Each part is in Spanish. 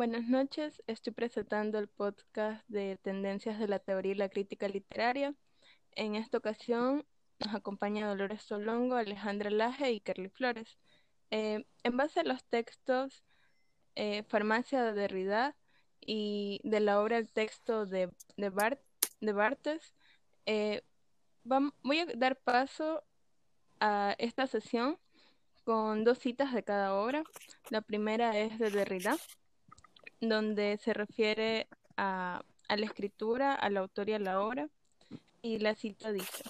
Buenas noches, estoy presentando el podcast de Tendencias de la Teoría y la Crítica Literaria. En esta ocasión nos acompaña Dolores Solongo, Alejandra Laje y Kerly Flores. Eh, en base a los textos eh, Farmacia de Derrida y de la obra El texto de, de, de Bartes, eh, voy a dar paso a esta sesión con dos citas de cada obra. La primera es de Derrida donde se refiere a, la escritura, al autor y a la obra. Y la cita dice,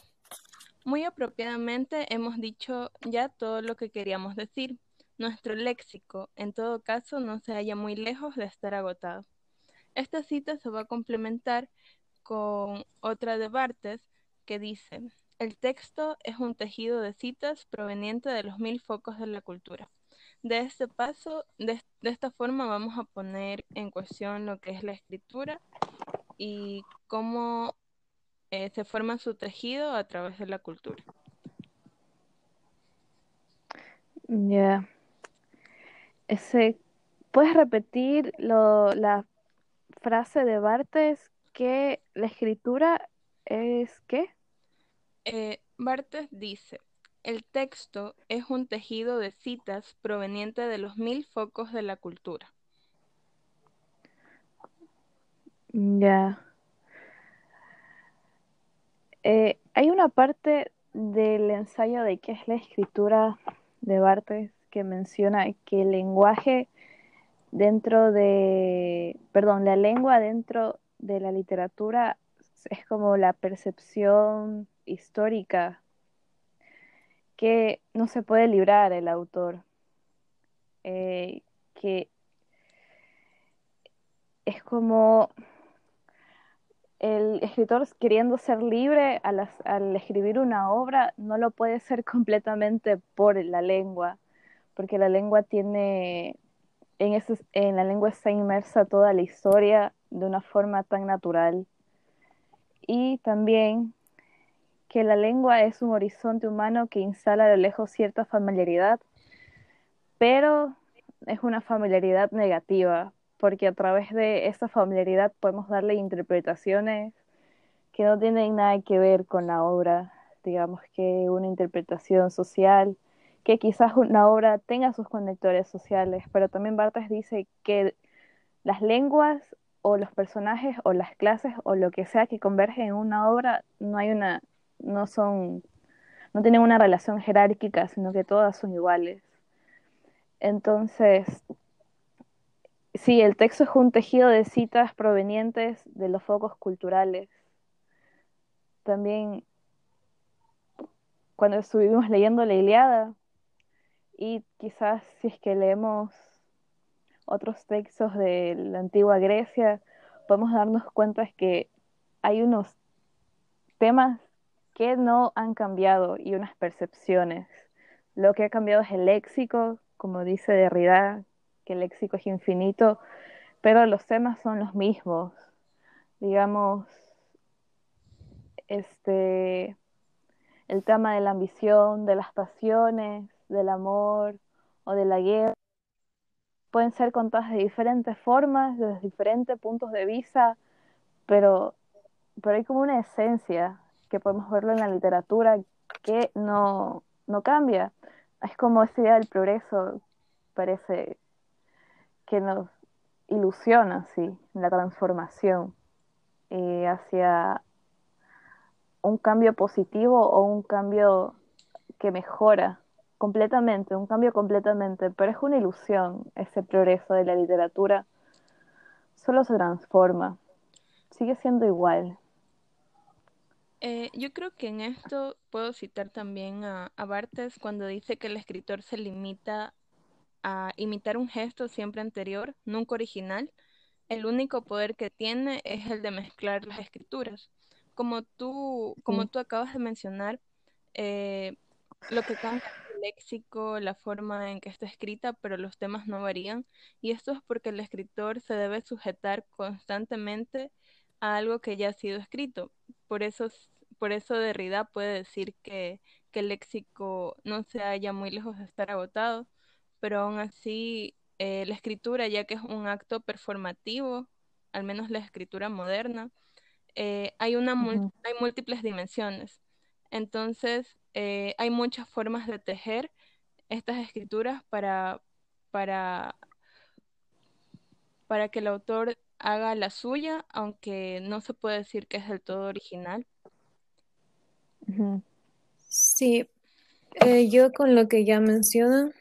muy apropiadamente hemos dicho ya todo lo que queríamos decir. Nuestro léxico, en todo caso, no se halla muy lejos de estar agotado. Esta cita se va a complementar con otra de Bartes que dice, el texto es un tejido de citas proveniente de los mil focos de la cultura. De este paso, de, esta forma vamos a poner en cuestión lo que es la escritura y cómo eh, se forma su tejido a través de la cultura. Ya. Ese, ¿Puedes repetir lo, la frase de Bartes que la escritura es qué? Eh, Bartes dice, el texto es un tejido de citas proveniente de los mil focos de la cultura. Ya. Eh, hay una parte del ensayo de qué es la escritura de Bartes que menciona que el lenguaje dentro de, perdón, la lengua dentro de la literatura es como la percepción histórica que no se puede librar el autor, eh, que es como el escritor queriendo ser libre al, escribir una obra no lo puede ser completamente por la lengua, porque la lengua tiene, en, en la lengua está inmersa toda la historia de una forma tan natural. Y también que la lengua es un horizonte humano que instala a lo lejos cierta familiaridad, pero es una familiaridad negativa, porque a través de esa familiaridad podemos darle interpretaciones que no tienen nada que ver con la obra, digamos que una interpretación social, que quizás una obra tenga sus conectores sociales, pero también Bartas dice que las lenguas o los personajes o las clases o lo que sea que convergen en una obra, no hay una no son, no tienen una relación jerárquica, sino que todas son iguales. Entonces, sí, el texto es un tejido de citas provenientes de los focos culturales. También, cuando estuvimos leyendo la Iliada, y quizás si es que leemos otros textos de la antigua Grecia, podemos darnos cuenta que hay unos temas que no han cambiado y unas percepciones. Lo que ha cambiado es el léxico, como dice Derrida, que el léxico es infinito, pero los temas son los mismos. Digamos, este, el tema de la ambición, de las pasiones, del amor o de la guerra, pueden ser contadas de diferentes formas, desde diferentes puntos de vista, pero, pero hay como una esencia que podemos verlo en la literatura, que no, cambia. Es como esa idea del progreso, parece que nos ilusiona, sí, la transformación eh, hacia un cambio positivo o un cambio que mejora completamente, un cambio completamente, pero es una ilusión ese progreso de la literatura, solo se transforma, sigue siendo igual, eh, yo creo que en esto puedo citar también a, Bartes cuando dice que el escritor se limita a imitar un gesto siempre anterior, nunca original. El único poder que tiene es el de mezclar las escrituras. Como tú, como tú acabas de mencionar, eh, lo que cambia es el léxico, la forma en que está escrita, pero los temas no varían. Y esto es porque el escritor se debe sujetar constantemente a algo que ya ha sido escrito. Por eso por eso Derrida puede decir que, el léxico no se halla muy lejos de estar agotado, pero aún así eh, la escritura, ya que es un acto performativo, al menos la escritura moderna, eh, hay, una hay múltiples dimensiones. Entonces, eh, hay muchas formas de tejer estas escrituras para, para, para que el autor haga la suya, aunque no se puede decir que es del todo original. Sí, eh, yo con lo que ya menciona,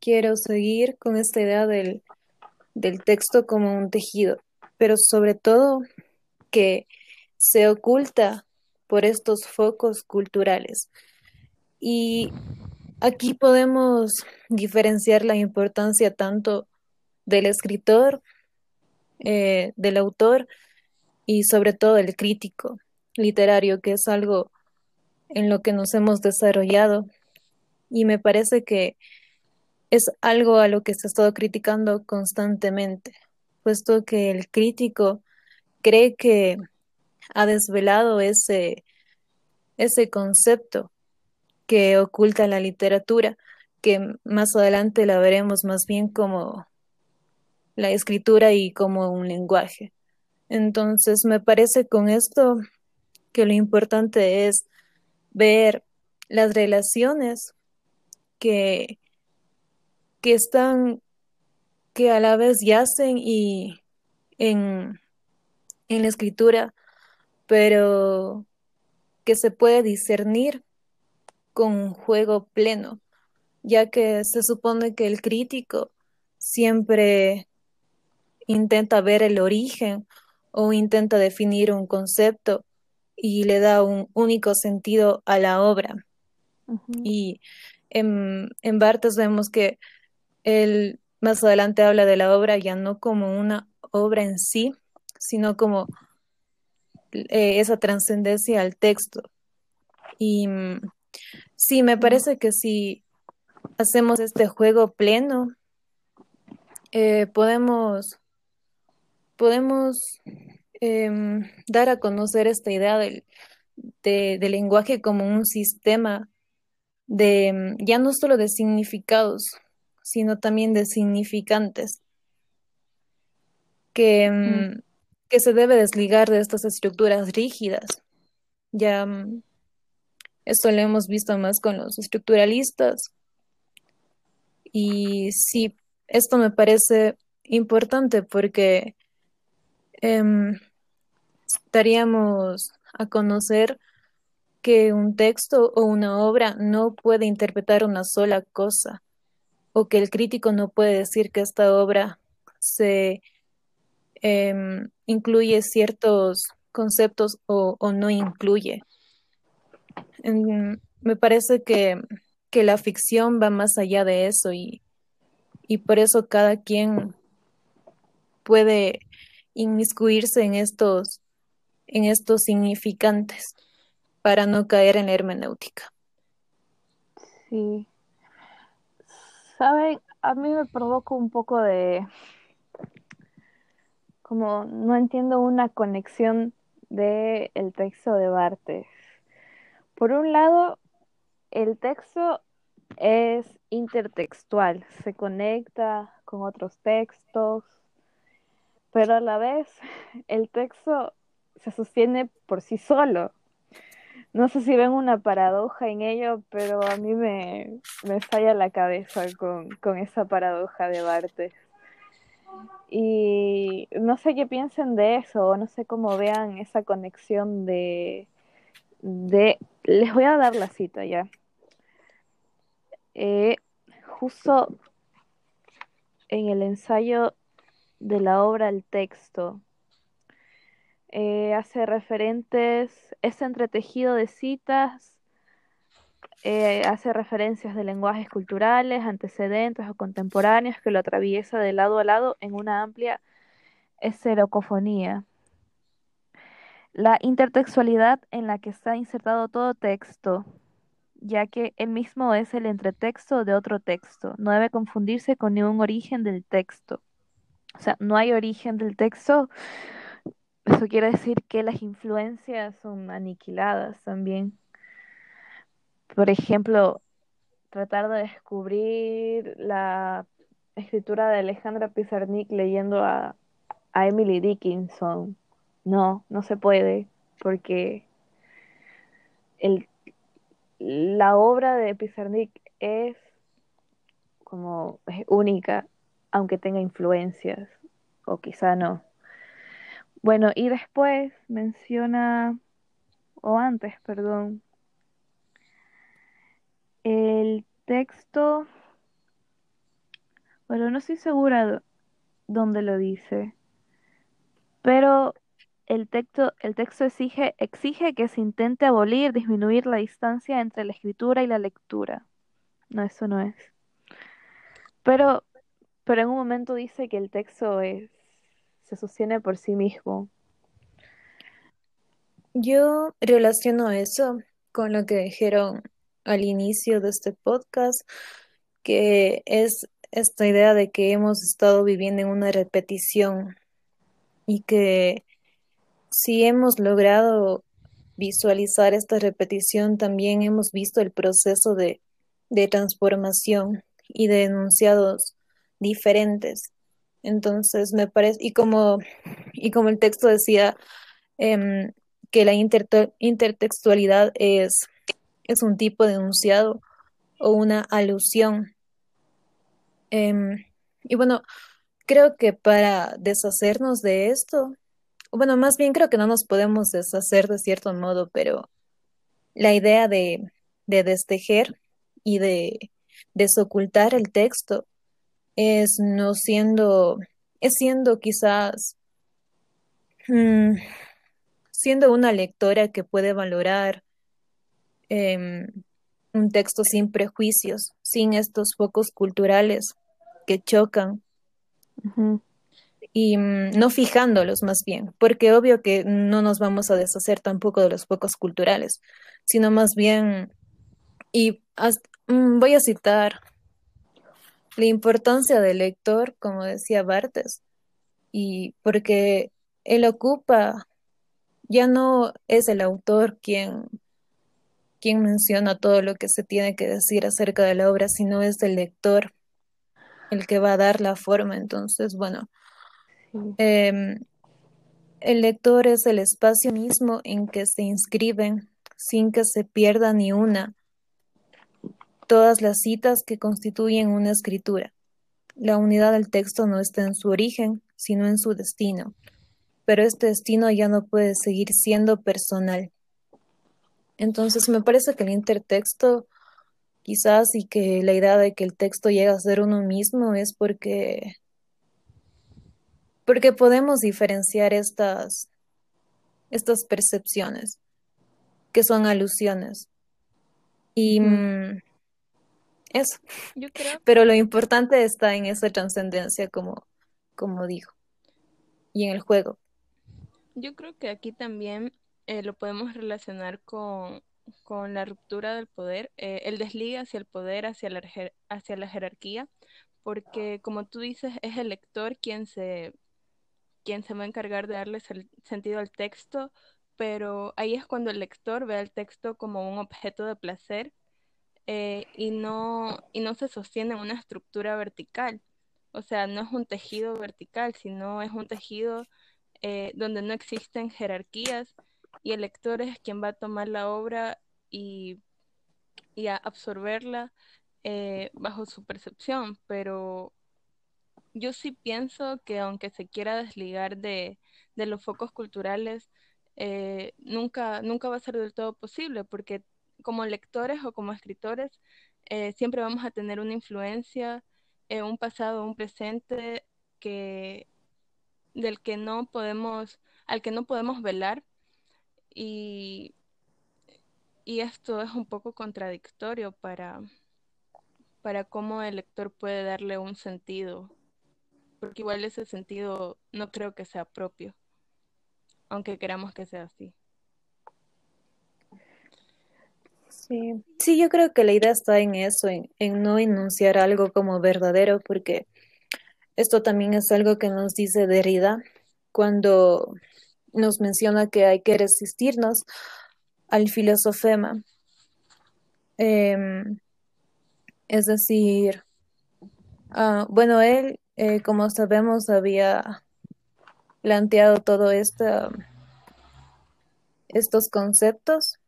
quiero seguir con esta idea del, del texto como un tejido, pero sobre todo que se oculta por estos focos culturales. Y aquí podemos diferenciar la importancia tanto del escritor, eh, del autor y sobre todo del crítico literario, que es algo en lo que nos hemos desarrollado. Y me parece que es algo a lo que se ha estado criticando constantemente, puesto que el crítico cree que ha desvelado ese, ese concepto que oculta la literatura, que más adelante la veremos más bien como la escritura y como un lenguaje. Entonces, me parece con esto que lo importante es ver las relaciones que, que están, que a la vez yacen y en, en la escritura, pero que se puede discernir con un juego pleno, ya que se supone que el crítico siempre intenta ver el origen o intenta definir un concepto y le da un único sentido a la obra. Y en, en Bartes vemos que él más adelante habla de la obra ya no como una obra en sí, sino como eh, esa trascendencia al texto. Y mm, sí, me parece que si hacemos este juego pleno, eh, podemos, podemos em, dar a conocer esta idea del, del lenguaje como un sistema de mm, ya no solo de significados, sino también de significantes, que, mm, que se debe desligar de estas estructuras rígidas. Ya esto lo hemos visto más con los estructuralistas. Y sí, esto me parece importante porque em, estaríamos a conocer que un texto o una obra no puede interpretar una sola cosa, o que el crítico no puede decir que esta obra se em, incluye ciertos conceptos o, no incluye. me parece que, que, la ficción va más allá de eso y, y por eso cada quien puede inmiscuirse en estos, en estos significantes para no caer en hermenéutica. Sí. Saben, a mí me provoca un poco de, como no entiendo una conexión del el texto de Bartes. Por un lado, el texto es intertextual, se conecta con otros textos, pero a la vez el texto se sostiene por sí solo. No sé si ven una paradoja en ello, pero a mí me, me falla la cabeza con, con esa paradoja de Bartes. Y no sé qué piensen de eso, no sé cómo vean esa conexión de, de... Les voy a dar la cita ya. Eh, justo en el ensayo de la obra El texto, eh, hace referentes, es entretejido de citas eh, hace referencias de lenguajes culturales, antecedentes o contemporáneos que lo atraviesa de lado a lado en una amplia escerocofonía. La intertextualidad en la que está insertado todo texto, ya que el mismo es el entretexto de otro texto, no debe confundirse con ningún origen del texto. O sea, no hay origen del texto. Eso quiere decir que las influencias son aniquiladas también por ejemplo, tratar de descubrir la escritura de Alejandra Pizarnik leyendo a, Emily Dickinson. No, no se puede, porque la obra de Pizarnik es como es única, aunque tenga influencias, o quizá no. Bueno, y después menciona, o antes, perdón, el texto, bueno, no estoy segura dónde lo dice, pero el texto, el texto exige, exige que se intente abolir, disminuir la distancia entre la escritura y la lectura. No, eso no es. Pero, pero en un momento dice que el texto es, se sostiene por sí mismo. Yo relaciono eso con lo que dijeron al inicio de este podcast, que es esta idea de que hemos estado viviendo en una repetición y que si hemos logrado visualizar esta repetición, también hemos visto el proceso de, de transformación y de enunciados diferentes. Entonces, me parece, y como, y como el texto decía, em, que la intertextualidad es, es un tipo de enunciado o una alusión. Em, y bueno, creo que para deshacernos de esto, bueno, más bien creo que no nos podemos deshacer de cierto modo, pero la idea de, de destejer y de desocultar el texto es no siendo, es siendo quizás, mm, siendo una lectora que puede valorar em, un texto sin prejuicios, sin estos focos culturales que chocan. Y mm, no fijándolos más bien, porque obvio que no nos vamos a deshacer tampoco de los focos culturales, sino más bien, y Mm, voy a citar la importancia del lector, como decía Bartes, y porque él ocupa, ya no es el autor quien, quien menciona todo lo que se tiene que decir acerca de la obra, sino es el lector el que va a dar la forma. Entonces, bueno, em, el lector es el espacio mismo en que se inscriben sin que se pierda ni una todas las citas que constituyen una escritura. La unidad del texto no está en su origen, sino en su destino, pero este destino ya no puede seguir siendo personal. Entonces me parece que el intertexto quizás y que la idea de que el texto llega a ser uno mismo es porque porque podemos diferenciar estas estas percepciones que son alusiones y eso. Yo creo. Pero lo importante está en esa trascendencia, como, como dijo, y en el juego. Yo creo que aquí también eh, lo podemos relacionar con, con, la ruptura del poder, eh, el desligue hacia el poder, hacia la, hacia la jerarquía, porque como tú dices, es el lector quien se, quien se va a encargar de darle el sentido al texto, pero ahí es cuando el lector ve al texto como un objeto de placer eh, y, no, y no se sostiene en una estructura vertical. O sea, no es un tejido vertical, sino es un tejido eh, donde no existen jerarquías y el lector es quien va a tomar la obra y, y a absorberla eh, bajo su percepción. Pero yo sí pienso que aunque se quiera desligar de, de los focos culturales, nunca, nunca va a ser del todo posible porque como lectores o como escritores, eh, siempre vamos a tener una influencia, eh, un pasado, un presente que del que no podemos, al que no podemos velar y, y esto es un poco contradictorio para, para cómo el lector puede darle un sentido, porque igual ese sentido no creo que sea propio, aunque queramos que sea así. Sí. sí, yo creo que la idea está en eso, en, no enunciar algo como verdadero, porque esto también es algo que nos dice Derrida cuando nos menciona que hay que resistirnos al filosofema. Em, es decir, Ah, bueno, él, eh, como sabemos, había planteado todo esto, estos conceptos,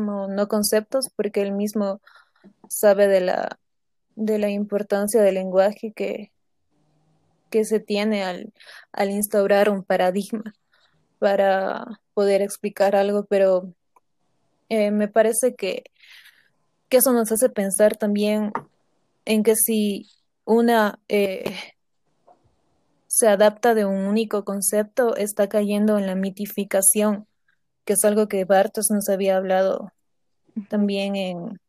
no, conceptos, porque él mismo sabe de la, de la importancia del lenguaje que, que se tiene al, al instaurar un paradigma para poder explicar algo, pero eh, me parece que, que eso nos hace pensar también en que si una eh, se adapta de un único concepto, está cayendo en la mitificación, que es algo que Bartos nos había hablado también en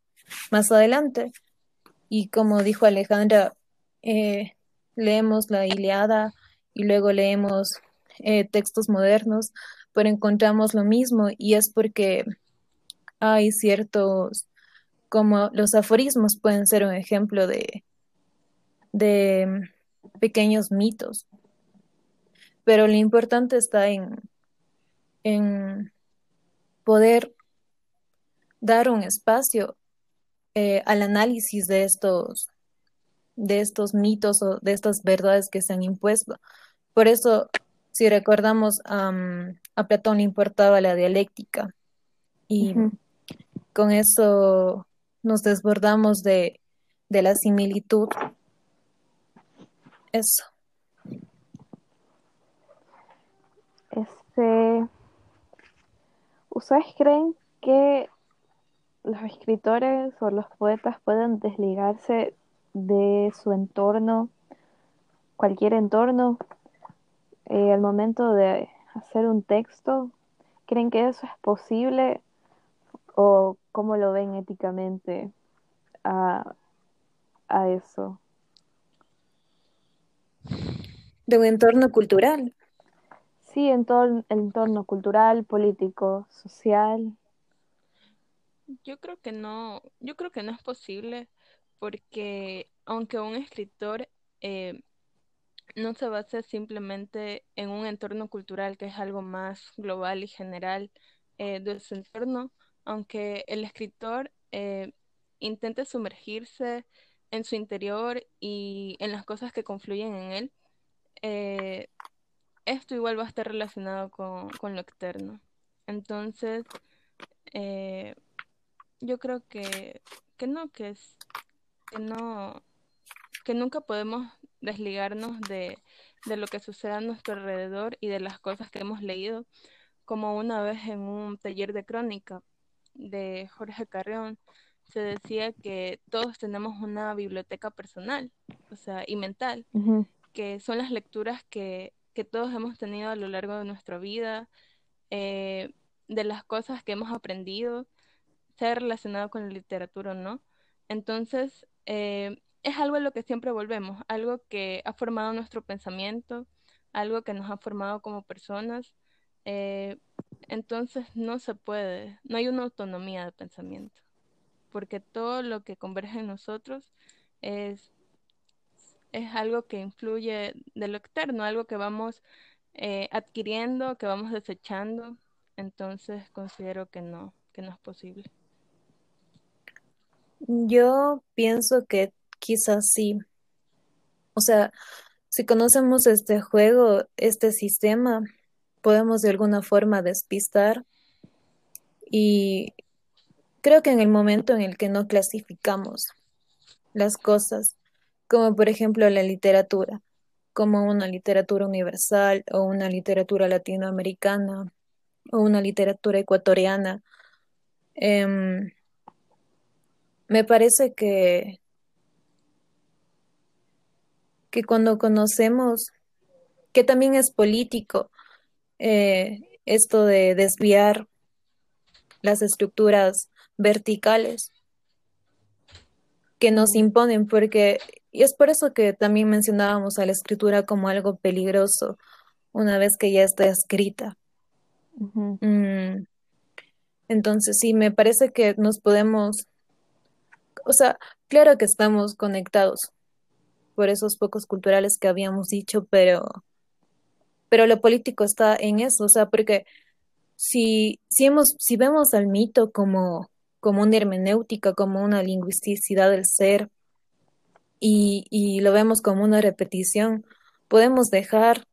más adelante. Y como dijo Alejandra, eh, leemos la Iliada y luego leemos eh, textos modernos, pero encontramos lo mismo y es porque hay ciertos, como los aforismos pueden ser un ejemplo de, de pequeños mitos, pero lo importante está en, en poder dar un espacio eh, al análisis de estos, de estos mitos o de estas verdades que se han impuesto. Por eso, si recordamos, a Platón le importaba la dialéctica y con eso nos desbordamos de, de la similitud. Eso. Este, ¿Ustedes creen que los escritores o los poetas pueden desligarse de su entorno, cualquier entorno, eh, al momento de hacer un texto? ¿Creen que eso es posible o cómo lo ven éticamente a, a eso? De un entorno cultural. Sí, en todo el entorno cultural, político, social. Yo creo que no, yo creo que no es posible porque aunque un escritor eh, no se base simplemente en un entorno cultural que es algo más global y general eh, de su entorno, aunque el escritor eh, intente sumergirse en su interior y en las cosas que confluyen en él, esto igual va a estar relacionado con, con lo externo. Entonces, eh, yo creo que, que no, que es que no, que nunca podemos desligarnos de, de lo que sucede a nuestro alrededor y de las cosas que hemos leído, como una vez en un taller de crónica de Jorge Carrión, se decía que todos tenemos una biblioteca personal, o sea, y mental, que son las lecturas que que todos hemos tenido a lo largo de nuestra vida, eh, de las cosas que hemos aprendido, sea relacionado con la literatura o no. Entonces, eh, es algo a lo que siempre volvemos, algo que ha formado nuestro pensamiento, algo que nos ha formado como personas. Eh, entonces, no se puede, no hay una autonomía de pensamiento, porque todo lo que converge en nosotros es es algo que influye de lo externo, algo que vamos eh, adquiriendo, que vamos desechando. Entonces considero que no, que no es posible. Yo pienso que quizás sí. O sea, si conocemos este juego, este sistema, podemos de alguna forma despistar y creo que en el momento en el que no clasificamos las cosas como por ejemplo la literatura, como una literatura universal o una literatura latinoamericana o una literatura ecuatoriana. Em, me parece que, que cuando conocemos que también es político eh, esto de desviar las estructuras verticales que nos imponen, porque y es por eso que también mencionábamos a la escritura como algo peligroso una vez que ya está escrita. Mm. Entonces, sí, me parece que nos podemos, o sea, claro que estamos conectados por esos pocos culturales que habíamos dicho, pero, pero lo político está en eso, o sea, porque si, si, hemos, si vemos al mito como, como una hermenéutica, como una lingüisticidad del ser, y, y lo vemos como una repetición, podemos dejar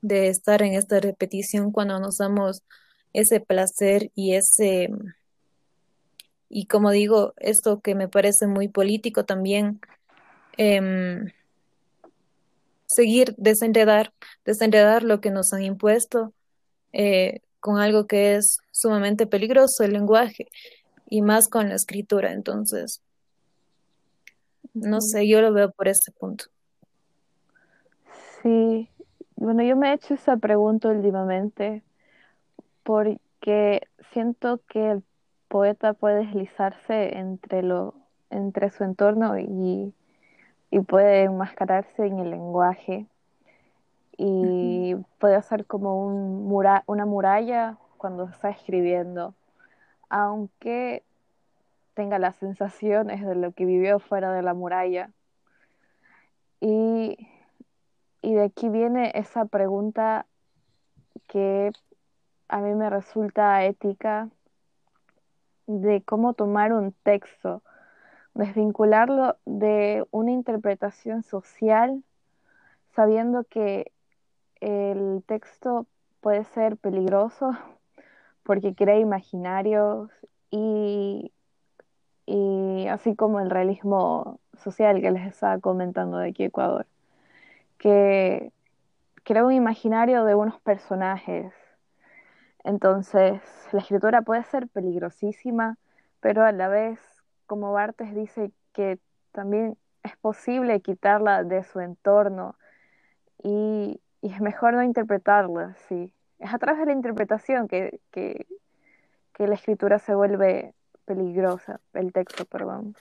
de estar en esta repetición cuando nos damos ese placer y ese, y como digo, esto que me parece muy político también, em, seguir desenredar, desenredar lo que nos han impuesto eh, con algo que es sumamente peligroso, el lenguaje, y más con la escritura. Entonces, no sé, yo lo veo por este punto. Sí, bueno, yo me he hecho esa pregunta últimamente porque siento que el poeta puede deslizarse entre lo entre su entorno y, y puede enmascararse en el lenguaje y puede ser como un mura una muralla cuando está escribiendo, aunque tenga las sensaciones de lo que vivió fuera de la muralla. Y y de aquí viene esa pregunta que a mí me resulta ética de cómo tomar un texto, desvincularlo de una interpretación social, sabiendo que el texto puede ser peligroso porque crea imaginarios y, y así como el realismo social que les estaba comentando de aquí Ecuador que crea un imaginario de unos personajes. Entonces, la escritura puede ser peligrosísima, pero a la vez, como Bartes dice, que también es posible quitarla de su entorno y, es mejor no interpretarla, sí. Es a través de la interpretación que, que, que la escritura se vuelve peligrosa, el texto, perdón.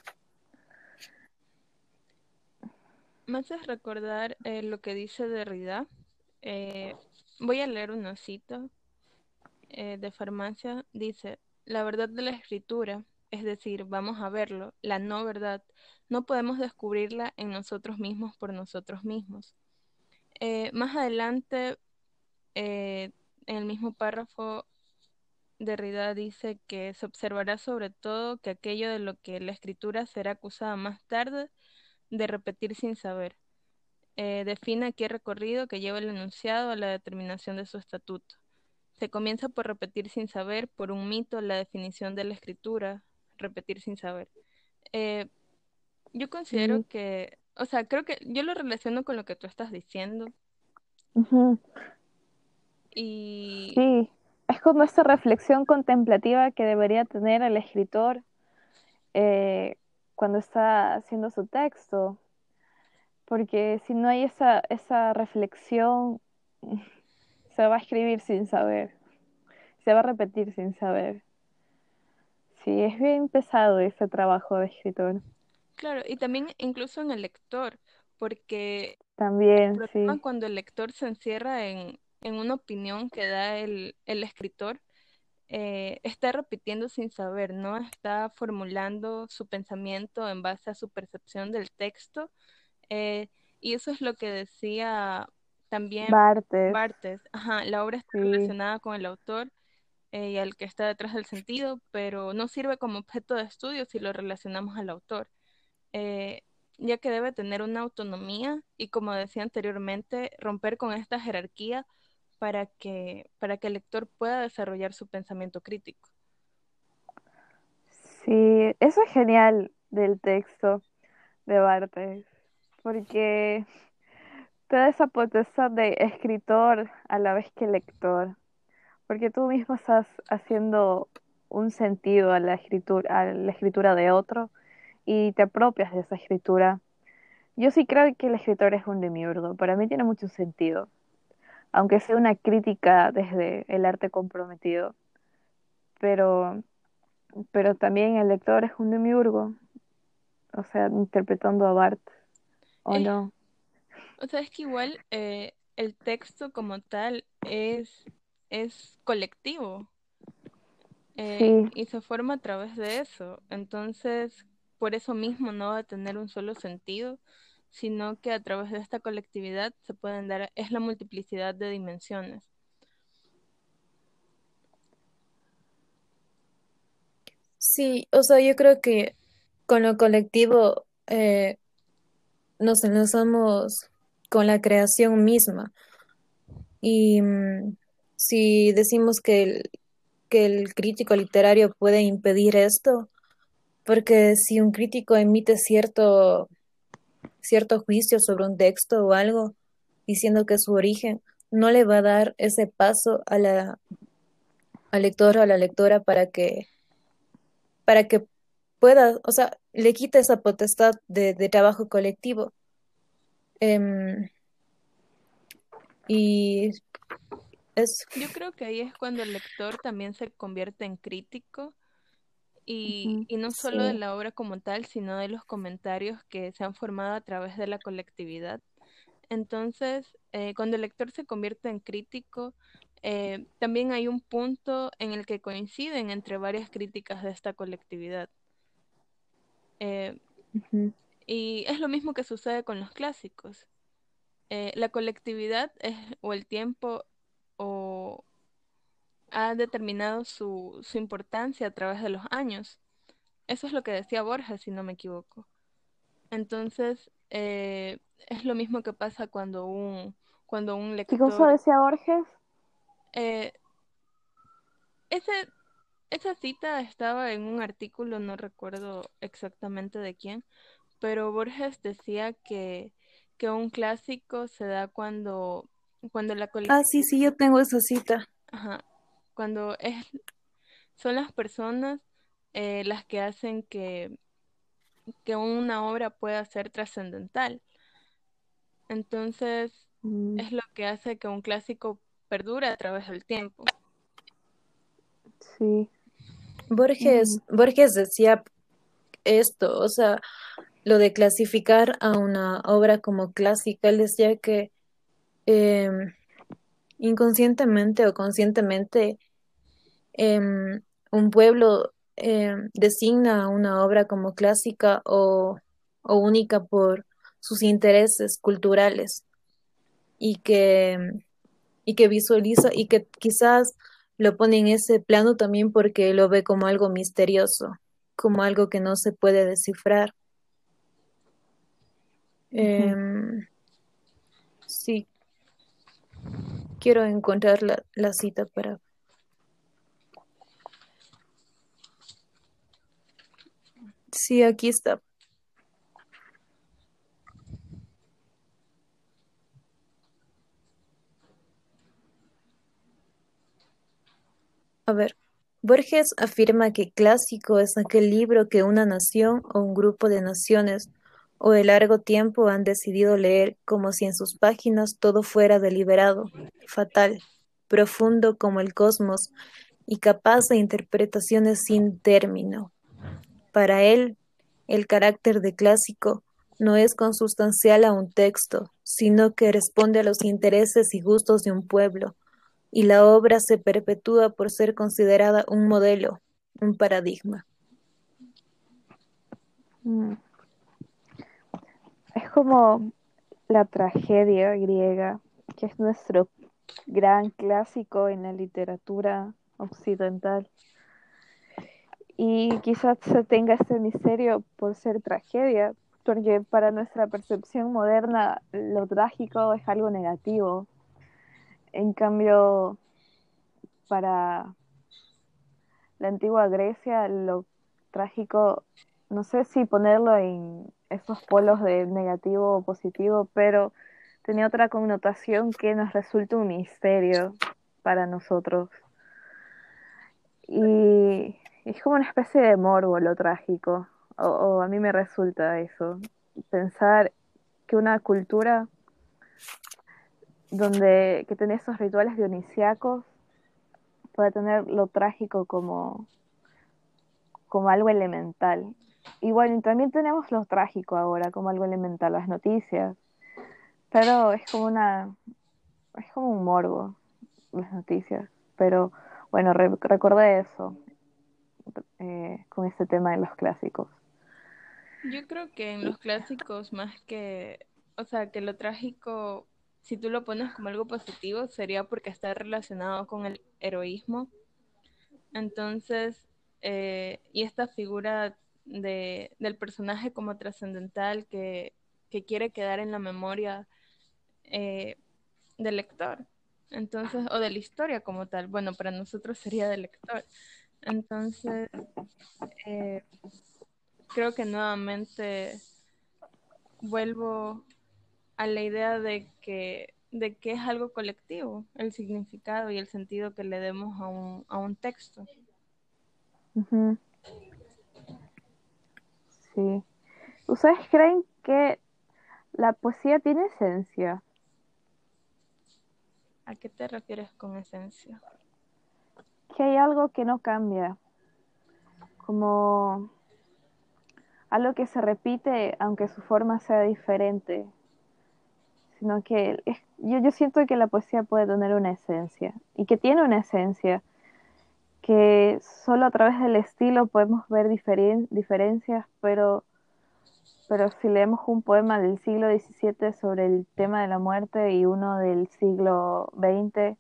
Me haces recordar eh, lo que dice Derrida. Eh, voy a leer una cita eh, de farmacia. Dice, la verdad de la escritura, es decir, vamos a verlo, la no verdad, no podemos descubrirla en nosotros mismos por nosotros mismos. más adelante, en el mismo párrafo, Derrida dice que se observará sobre todo que aquello de lo que la escritura será acusada más tarde de repetir sin saber. Eh, define aquí el recorrido que lleva el enunciado a la determinación de su estatuto. Se comienza por repetir sin saber, por un mito, la definición de la escritura, repetir sin saber. Eh, yo considero que, o sea, creo que yo lo relaciono con lo que tú estás diciendo. Y... Sí, es como esta reflexión contemplativa que debería tener el escritor. Eh, cuando está haciendo su texto, porque si no hay esa, esa reflexión, se va a escribir sin saber, se va a repetir sin saber. Sí, es bien pesado ese trabajo de escritor. Claro, y también incluso en el lector, porque también, sí. cuando el lector se encierra en, en una opinión que da el, el escritor, eh, está repitiendo sin saber, ¿no? Está formulando su pensamiento en base a su percepción del texto. Eh, y eso es lo que decía también Bartes. Ajá, la obra está relacionada con el autor eh, y al que está detrás del sentido, pero no sirve como objeto de estudio si lo relacionamos al autor, ya que debe tener una autonomía y, como decía anteriormente, romper con esta jerarquía para que, para que el lector pueda desarrollar su pensamiento crítico. Sí, eso es genial del texto de Bartes, porque te da esa potestad de escritor a la vez que lector, porque tú mismo estás haciendo un sentido a la escritura, a la escritura de otro y te apropias de esa escritura. Yo sí creo que el escritor es un demiurgo, para mí tiene mucho sentido aunque sea una crítica desde el arte comprometido. Pero, pero también el lector es un demiurgo, o sea, interpretando a Bart, ¿o no? O sea, es que igual eh, el texto como tal es, es colectivo. Eh, y se forma a través de eso. Entonces, por eso mismo no va a tener un solo sentido, sino que a través de esta colectividad se pueden dar, es la multiplicidad de dimensiones. Sí, o sea, yo creo que con lo colectivo, eh, nos enlazamos con la creación misma. Y mm, si decimos que el, que el crítico literario puede impedir esto, porque si un crítico emite cierto, cierto juicio sobre un texto o algo, diciendo que su origen no le va a dar ese paso a la, al lector o a la lectora para que, para que pueda, o sea, le quita esa potestad de, trabajo colectivo. Em, y es... Yo creo que ahí es cuando el lector también se convierte en crítico y, y no solo de la obra como tal, sino de los comentarios que se han formado a través de la colectividad. Entonces, eh, cuando el lector se convierte en crítico, eh, también hay un punto en el que coinciden entre varias críticas de esta colectividad. Eh, y es lo mismo que sucede con los clásicos. La colectividad es, o el tiempo o ha determinado su, su importancia a través de los años. Eso es lo que decía Borges, si no me equivoco. Entonces, eh, es lo mismo que pasa cuando un, cuando un ¿Qué cosa lector... decía Borges? eh, ese, esa cita estaba en un artículo, no recuerdo exactamente de quién, pero Borges decía que, que un clásico se da cuando, cuando la Ah, colectividad... sí, sí, yo tengo esa cita. Ajá, cuando es, son las personas eh, las que hacen que, que una obra pueda ser trascendental. Entonces, Mm, es lo que hace que un clásico perdure a través del tiempo. sí. Borges, Borges decía esto, o sea, lo de clasificar a una obra como clásica, él decía que em, inconscientemente o conscientemente em, un pueblo em, designa una obra como clásica o, o única por sus intereses culturales y que, y que visualiza y que quizás lo pone en ese plano también porque lo ve como algo misterioso, como algo que no se puede descifrar. Em, sí, quiero encontrar la, la cita para... Sí, aquí está. A ver, Borges afirma que clásico es aquel libro que una nación o un grupo de naciones o de largo tiempo han decidido leer como si en sus páginas todo fuera deliberado, fatal, profundo como el cosmos y capaz de interpretaciones sin término. Para él, el carácter de clásico no es consustancial a un texto, sino que responde a los intereses y gustos de un pueblo, y la obra se perpetúa por ser considerada un modelo, un paradigma. Mm. Es como la tragedia griega, que es nuestro gran clásico en la literatura occidental. Y quizás se tenga este misterio por ser tragedia, porque para nuestra percepción moderna lo trágico es algo negativo. En cambio, para la antigua Grecia lo trágico, no sé si ponerlo en esos polos de negativo o positivo, pero tenía otra connotación que nos resulta un misterio para nosotros. Y es como una especie de morbo lo trágico, o, a mí me resulta eso, pensar que una cultura donde que tiene esos rituales dionisíacos puede tener lo trágico como, como algo elemental. Y bueno, también tenemos lo trágico ahora como algo elemental, las noticias. Pero es como una, es como un morbo, las noticias. Pero bueno, re recordé eso eh, con este tema de los clásicos. Yo creo que en los clásicos más que, o sea, que lo trágico, si tú lo pones como algo positivo, sería porque está relacionado con el heroísmo. Entonces, eh, y esta figura de, del personaje como trascendental que, que quiere quedar en la memoria eh, del lector. Entonces, o de la historia como tal. Bueno, para nosotros sería del lector. Entonces, eh, creo que nuevamente vuelvo a la idea de que, de que es algo colectivo, el significado y el sentido que le demos a un, a un texto. Sí. ¿Ustedes creen que la poesía tiene esencia? ¿A qué te refieres con esencia? Que hay algo que no cambia, como algo que se repite aunque su forma sea diferente, sino que yo, yo siento que la poesía puede tener una esencia y que tiene una esencia que solo a través del estilo podemos ver diferencias, pero, pero si leemos un poema del siglo XVII sobre el tema de la muerte y uno del siglo XX,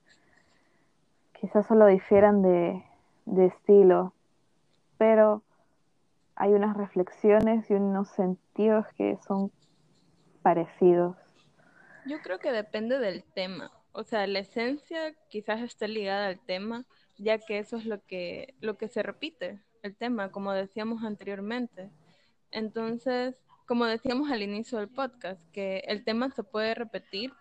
quizás solo difieran de, estilo, pero hay unas reflexiones y unos sentidos que son parecidos. Yo creo que depende del tema. O sea, la esencia quizás esté ligada al tema, ya que eso es lo que, lo que se repite, el tema, como decíamos anteriormente. Entonces, como decíamos al inicio del podcast, que el tema se puede repetir,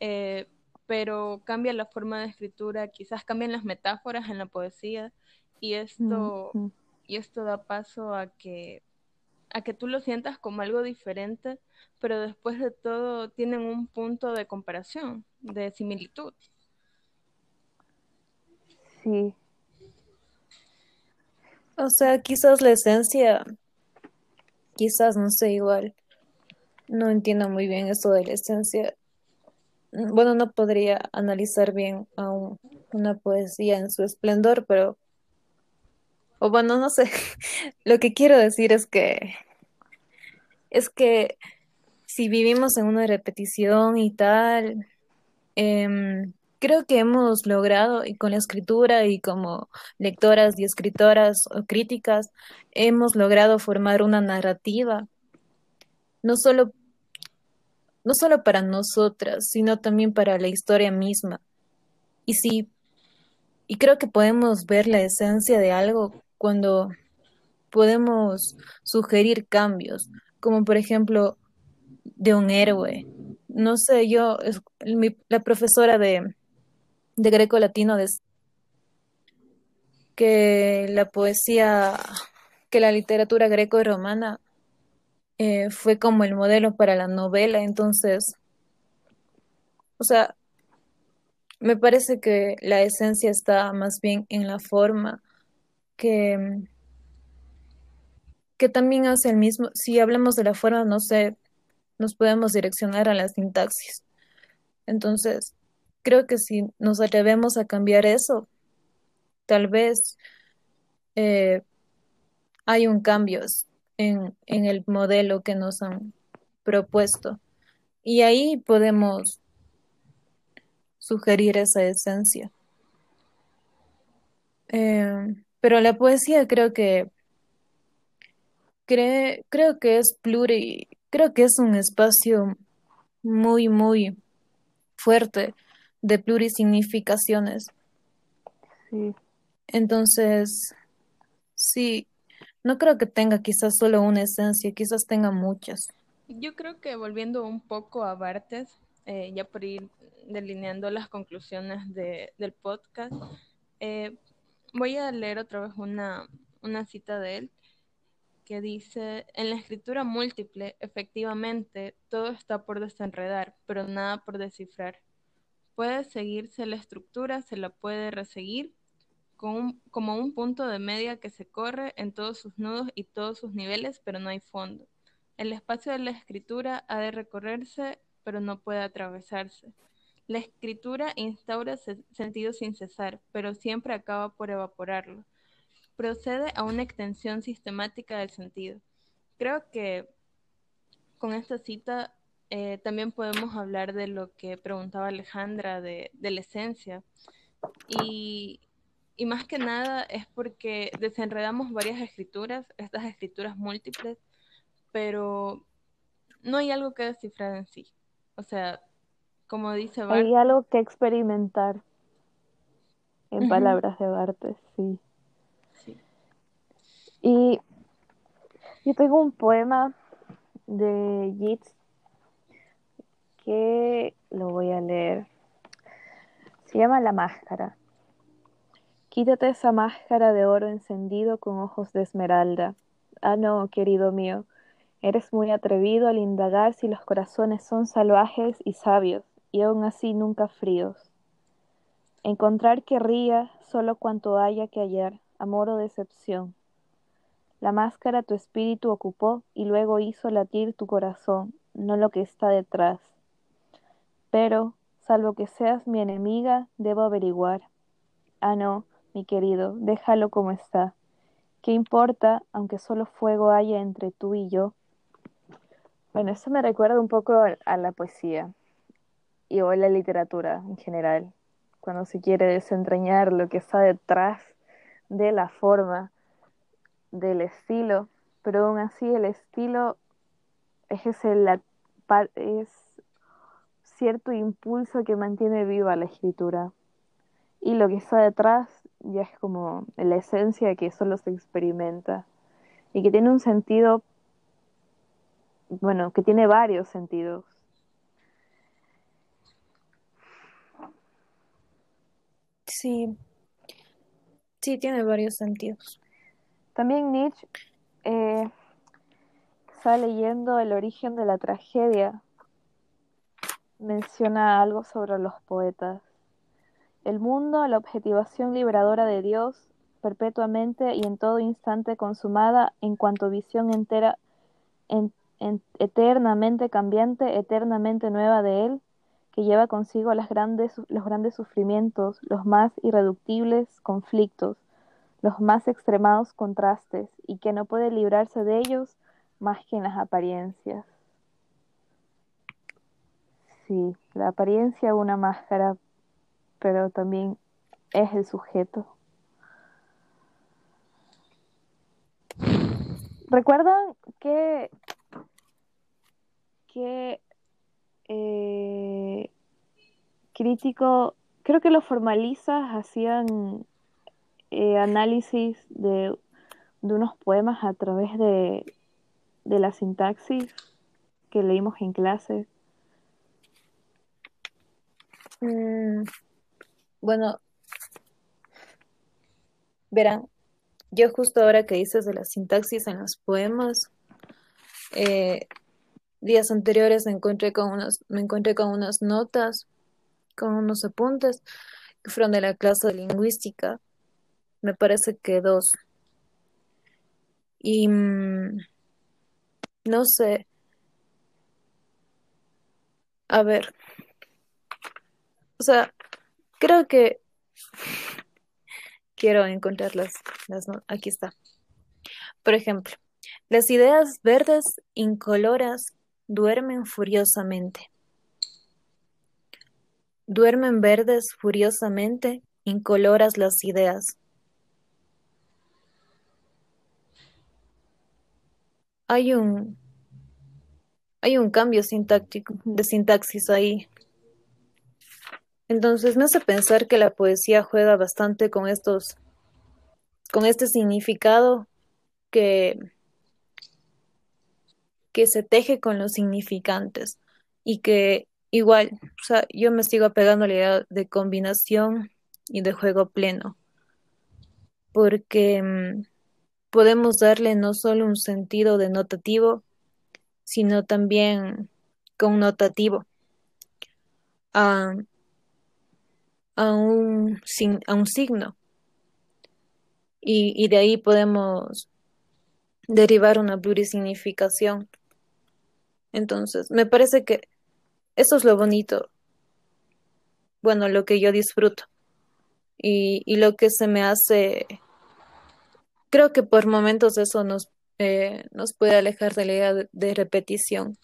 eh, pero cambia la forma de escritura, quizás cambian las metáforas en la poesía, y esto, y esto da paso a que, a que tú lo sientas como algo diferente, pero después de todo tienen un punto de comparación, de similitud. Sí. O sea, quizás la esencia, quizás no sé igual. No entiendo muy bien eso de la esencia. Bueno, no podría analizar bien aún una poesía en su esplendor, pero o bueno, no sé. Lo que quiero decir es que es que si vivimos en una repetición y tal, em, creo que hemos logrado, y con la escritura y como lectoras y escritoras o críticas, hemos logrado formar una narrativa, no solo, no solo para nosotras, sino también para la historia misma. Y sí, y creo que podemos ver la esencia de algo cuando podemos sugerir cambios, como por ejemplo de un héroe. No sé, yo, la profesora de, de greco latino de, que la poesía, que la literatura greco-romana eh, fue como el modelo para la novela, entonces, o sea, me parece que la esencia está más bien en la forma que, que también hace el mismo, si hablamos de la forma, no sé, nos podemos direccionar a la sintaxis. Entonces, creo que si nos atrevemos a cambiar eso, tal vez eh, hay un cambio en, en el modelo que nos han propuesto. Y ahí podemos sugerir esa esencia. Eh, pero la poesía creo que creo que es pluri, creo que es un espacio muy, muy fuerte de plurisignificaciones. Sí. Entonces, sí, no creo que tenga quizás solo una esencia, quizás tenga muchas. Yo creo que volviendo un poco a Bartes, eh, ya por ir delineando las conclusiones de, del podcast, eh, voy a leer otra vez una, una cita de él que dice, en la escritura múltiple, efectivamente, todo está por desenredar, pero nada por descifrar. Puede seguirse la estructura, se la puede reseguir como un punto de media que se corre en todos sus nudos y todos sus niveles, pero no hay fondo. El espacio de la escritura ha de recorrerse, pero no puede atravesarse. La escritura instaura sentido sin cesar, pero siempre acaba por evaporarlo. Procede a una extensión sistemática del sentido. Creo que con esta cita eh, también podemos hablar de lo que preguntaba Alejandra de, la esencia. Y, y, más que nada es porque desenredamos varias escrituras, estas escrituras múltiples, pero no hay algo que descifrar en sí. O sea, como dice Hay Bart, algo que experimentar, en palabras de Bartes, sí. sí. Y yo tengo un poema de Yeats que lo voy a leer. Se llama La Máscara. Quítate esa máscara de oro encendido con ojos de esmeralda. Ah, no, querido mío, eres muy atrevido al indagar si los corazones son salvajes y sabios, y aún así nunca fríos. Encontrar querría solo cuanto haya que hallar, amor o decepción. La máscara tu espíritu ocupó y luego hizo latir tu corazón, no lo que está detrás. Pero, salvo que seas mi enemiga, debo averiguar. Ah, no, mi querido, déjalo como está. ¿Qué importa, aunque solo fuego haya entre tú y yo? Bueno, eso me recuerda un poco a- la poesía y o la literatura en general, cuando se quiere desentrañar lo que está detrás de la forma, del estilo, pero aún así el estilo es ese es cierto impulso que mantiene viva la escritura. Y lo que está detrás ya es como la esencia que solo se experimenta y que tiene un sentido, bueno, que tiene varios sentidos. Sí, sí, tiene varios sentidos. También Nietzsche eh, está leyendo El origen de la tragedia. Menciona algo sobre los poetas. El mundo, la objetivación liberadora de Dios, perpetuamente y en todo instante consumada en cuanto visión entera, en- en- eternamente cambiante, eternamente nueva de Él, que lleva consigo grandes, los grandes sufrimientos, los más irreductibles conflictos, los más extremados contrastes, y que no puede librarse de ellos más que en las apariencias. Sí, la apariencia una máscara, pero también es el sujeto. ¿Recuerdan que, que eh, crítico, creo que los formalistas hacían eh, análisis de, de unos poemas a través de, de la sintaxis que leímos en clase? Mm, bueno, verán, yo justo ahora que dices de la sintaxis en los poemas, eh, días anteriores me encontré con unas, me encontré con unas notas, con unos apuntes que fueron de la clase de lingüística, me parece que dos. Y mm, no sé, a ver, o sea, creo que quiero encontrar las, aquí está. Por ejemplo, las ideas verdes incoloras duermen furiosamente. Duermen verdes furiosamente, incoloras las ideas. Hay un, hay un cambio sintáctico, de sintaxis ahí. Entonces me hace pensar que la poesía juega bastante con estos, con este significado que, que se teje con los significantes y que igual, o sea, yo me sigo apegando a la idea de combinación y de juego pleno, porque mm, podemos darle no solo un sentido denotativo, sino también connotativo. A, a un, a un signo. Y, y de ahí podemos derivar una plurisignificación. Entonces, me parece que eso es lo bonito, bueno, lo que yo disfruto y, y lo que se me hace, creo que por momentos eso nos, eh, nos puede alejar de la idea de, de repetición,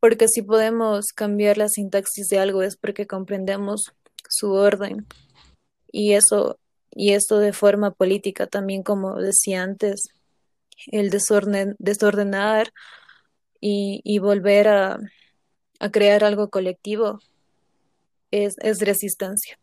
porque si podemos cambiar la sintaxis de algo es porque comprendemos su orden y eso, y esto de forma política también, como decía antes, el desorden, desordenar y, volver a, crear algo colectivo es, es resistencia.